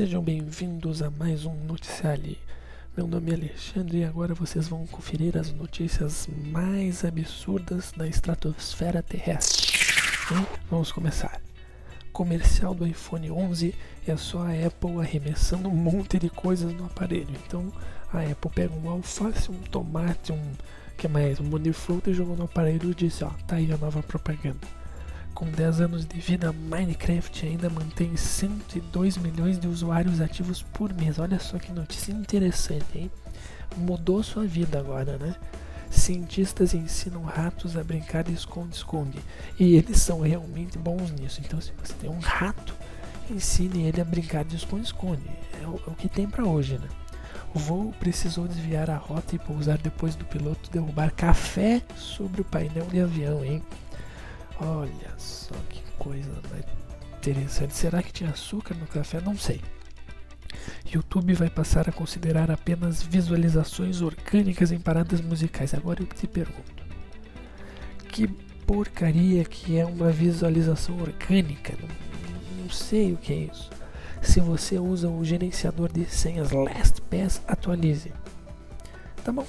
Sejam bem-vindos a mais um Noticiário. Meu nome é Alexandre e agora vocês vão conferir as notícias mais absurdas da estratosfera terrestre. E vamos começar. Comercial do iPhone 11 é só a Apple arremessando um monte de coisas no aparelho. Então a Apple pega um alface, um tomate, um que mais, um monte de fruta e jogou no aparelho e disse: Ó, tá aí a nova propaganda. Com 10 anos de vida, Minecraft ainda mantém 102 milhões de usuários ativos por mês. Olha só que notícia interessante, hein? Mudou sua vida agora, né? Cientistas ensinam ratos a brincar de esconde-esconde. E eles são realmente bons nisso. Então, se você tem um rato, ensine ele a brincar de esconde-esconde. É, é o que tem para hoje, né? O voo precisou desviar a rota e pousar depois do piloto derrubar café sobre o painel de avião, hein? Olha só que coisa interessante. Será que tinha açúcar no café? Não sei. YouTube vai passar a considerar apenas visualizações orgânicas em paradas musicais. Agora eu te pergunto: que porcaria que é uma visualização orgânica? Não, não sei o que é isso. Se você usa o gerenciador de senhas LastPass, atualize. Tá bom.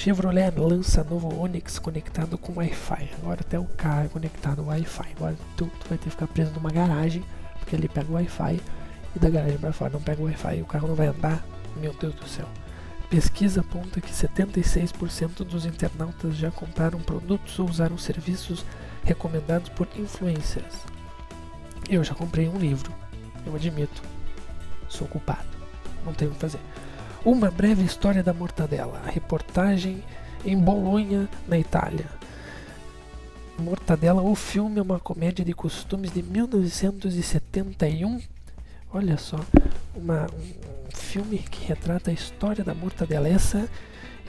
Chevrolet lança novo Onix conectado com Wi-Fi. Agora até o carro é conectado ao Wi-Fi. Agora tu, tu, vai ter que ficar preso numa garagem, porque ele pega o Wi-Fi e da garagem para fora não pega o Wi-Fi e o carro não vai andar. Meu Deus do céu. Pesquisa aponta que 76% dos internautas já compraram produtos ou usaram serviços recomendados por influencers. Eu já comprei um livro, eu admito. Sou culpado. Não tenho o que fazer. Uma breve história da mortadela. Reportagem em Bolonha, na Itália. Mortadela, o filme é uma comédia de costumes de 1971. Olha só, uma, um filme que retrata a história da mortadela. Essa,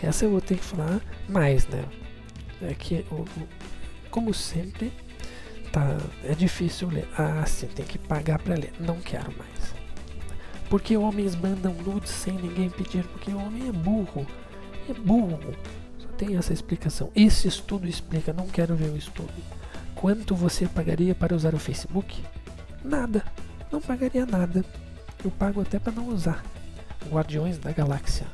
essa eu vou ter que falar mais, né? É que, como sempre, tá, é difícil ler. Ah, sim, tem que pagar para ler. Não quero mais. Porque homens mandam nudes sem ninguém pedir? Porque o homem é burro. É burro. Só tem essa explicação. Esse estudo explica, não quero ver o estudo. Quanto você pagaria para usar o Facebook? Nada. Não pagaria nada. Eu pago até para não usar. Guardiões da Galáxia.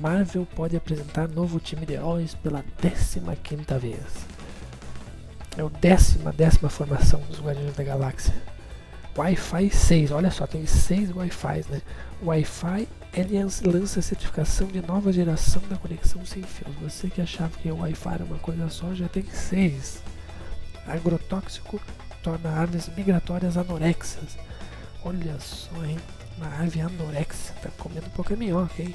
Marvel pode apresentar novo time de heróis pela 15 quinta vez. É o décima, décima formação dos Guardiões da Galáxia. Wi-Fi 6, olha só, tem 6 Wi-Fi, né? Wi-Fi ele lança certificação de nova geração da conexão sem fios. Você que achava que o Wi-Fi era uma coisa só, já tem 6. Agrotóxico torna aves migratórias anorexas. Olha só, hein? Uma ave anorexa, tá comendo pouca minhoca, hein?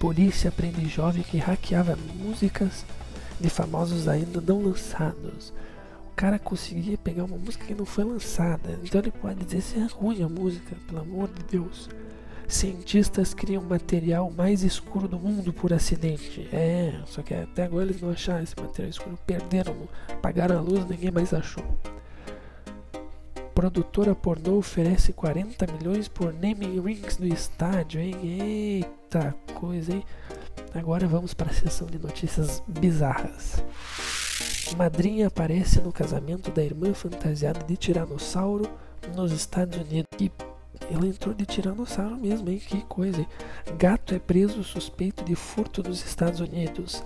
Polícia prende jovem que hackeava músicas de famosos ainda não lançados. Cara conseguia pegar uma música que não foi lançada, então ele pode dizer se é ruim a música, pelo amor de Deus. Cientistas criam material mais escuro do mundo por acidente. É, só que até agora eles não acharam esse material escuro, perderam, apagaram a luz, ninguém mais achou. Produtora pornô oferece 40 milhões por naming rings do estádio, hein? Eita coisa, hein? Agora vamos para a sessão de notícias bizarras. Madrinha aparece no casamento da irmã fantasiada de tiranossauro nos Estados Unidos. E ela entrou de tiranossauro mesmo, hein? Que coisa. Hein? Gato é preso suspeito de furto nos Estados Unidos.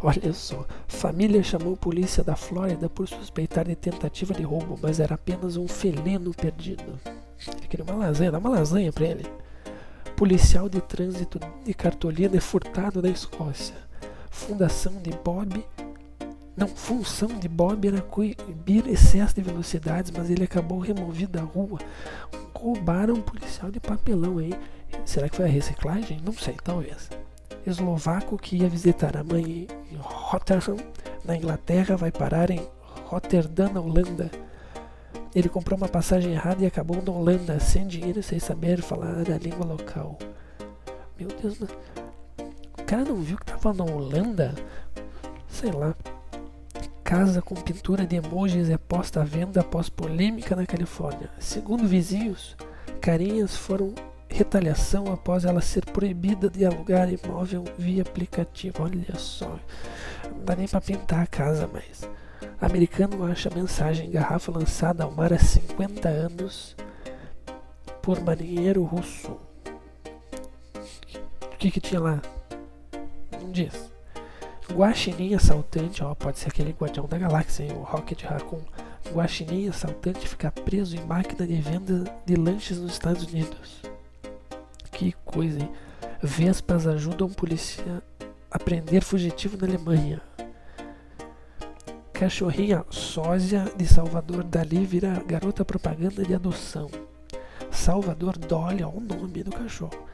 Olha só, família chamou polícia da Flórida por suspeitar de tentativa de roubo, mas era apenas um felino perdido. Ele queria uma lasanha, dá uma lasanha pra ele policial de trânsito de cartolina é furtado na Escócia. Fundação de Bob. Não, função de Bob era coibir excesso de velocidades, mas ele acabou removido da rua. Roubaram um policial de papelão aí. Será que foi a reciclagem? Não sei, talvez. Eslovaco que ia visitar a mãe em Rotterdam, na Inglaterra, vai parar em Rotterdam, na Holanda. Ele comprou uma passagem errada e acabou na Holanda, sem dinheiro, sem saber falar a língua local. Meu Deus, o cara não viu que tava na Holanda? Sei lá. Casa com pintura de emojis é posta à venda após polêmica na Califórnia. Segundo vizinhos, carinhas foram retaliação após ela ser proibida de alugar imóvel via aplicativo. Olha só, não dá nem para pintar a casa mais. Americano acha mensagem em garrafa lançada ao mar há 50 anos por marinheiro russo. O que que tinha lá? Não diz. Guaxinim assaltante, ó, pode ser aquele Guardião da Galáxia, o Rocket Raccoon. Guaxinim assaltante fica preso em máquina de venda de lanches nos Estados Unidos. Que coisa, hein? Vespas ajudam polícia a prender fugitivo na Alemanha. Cachorrinha sósia de Salvador Dali vira garota propaganda de adoção. Salvador Dolly, ó, o nome do cachorro.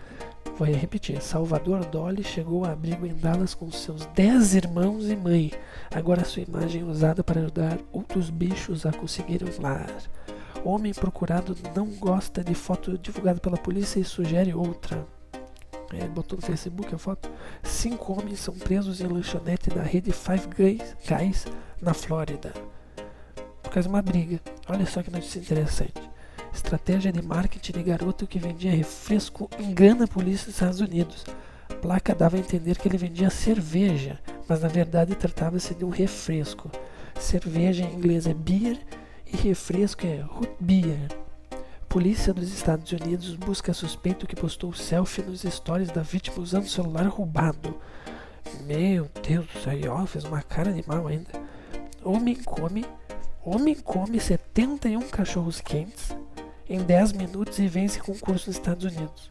Vou repetir. Salvador Dolly chegou a abrigo em Dallas com seus 10 irmãos e mãe. Agora sua imagem é usada para ajudar outros bichos a conseguirem um lar. Homem procurado não gosta de foto divulgada pela polícia e sugere outra. É, botou no Facebook a foto. Cinco homens são presos em lanchonete da rede Five Guys na Flórida. Por causa de uma briga. Olha só que notícia interessante. Estratégia de marketing de garoto que vendia refresco engana a polícia dos Estados Unidos. Placa dava a entender que ele vendia cerveja, mas na verdade tratava-se de um refresco. Cerveja em inglês é beer e refresco é root beer. Polícia dos Estados Unidos busca suspeito que postou selfie nos stories da vítima usando celular roubado. Meu Deus do céu, fez uma cara de mal ainda. Homem come, homem come 71 cachorros quentes em 10 minutos e vence concurso nos Estados Unidos.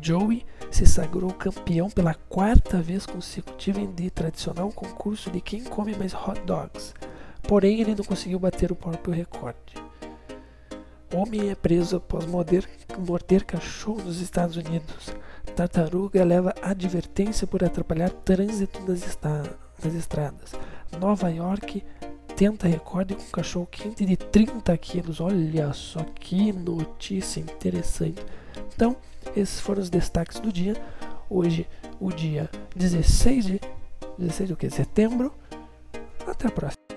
Joey se sagrou campeão pela quarta vez consecutiva em de tradicional concurso de quem come mais hot dogs. Porém, ele não conseguiu bater o próprio recorde. Homem é preso após morder, morder cachorro nos Estados Unidos. Tartaruga leva advertência por atrapalhar trânsito nas, nas estradas. Nova York tenta recorde com um cachorro quente de 30 quilos. Olha só que notícia interessante. Então, esses foram os destaques do dia. Hoje, o dia 16 de 16 de setembro. Até a próxima.